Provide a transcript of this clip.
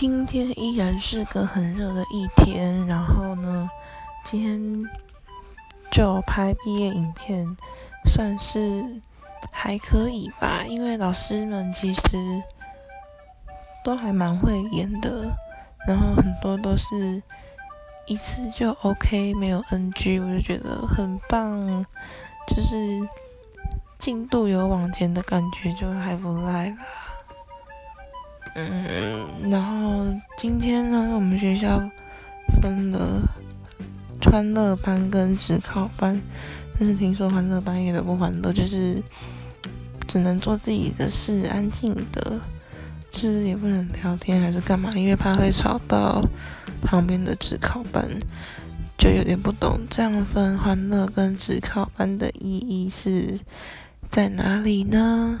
今天依然是个很热的一天，然后呢，今天就拍毕业影片，算是还可以吧。因为老师们其实都还蛮会演的，然后很多都是一次就 OK，没有 NG，我就觉得很棒，就是进度有往前的感觉，就还不赖啦。嗯，然后今天呢，我们学校分了欢乐班跟职考班，但是听说欢乐班也都不欢乐，就是只能做自己的事，安静的，是也不能聊天还是干嘛，因为怕会吵到旁边的职考班，就有点不懂这样分欢乐跟职考班的意义是在哪里呢？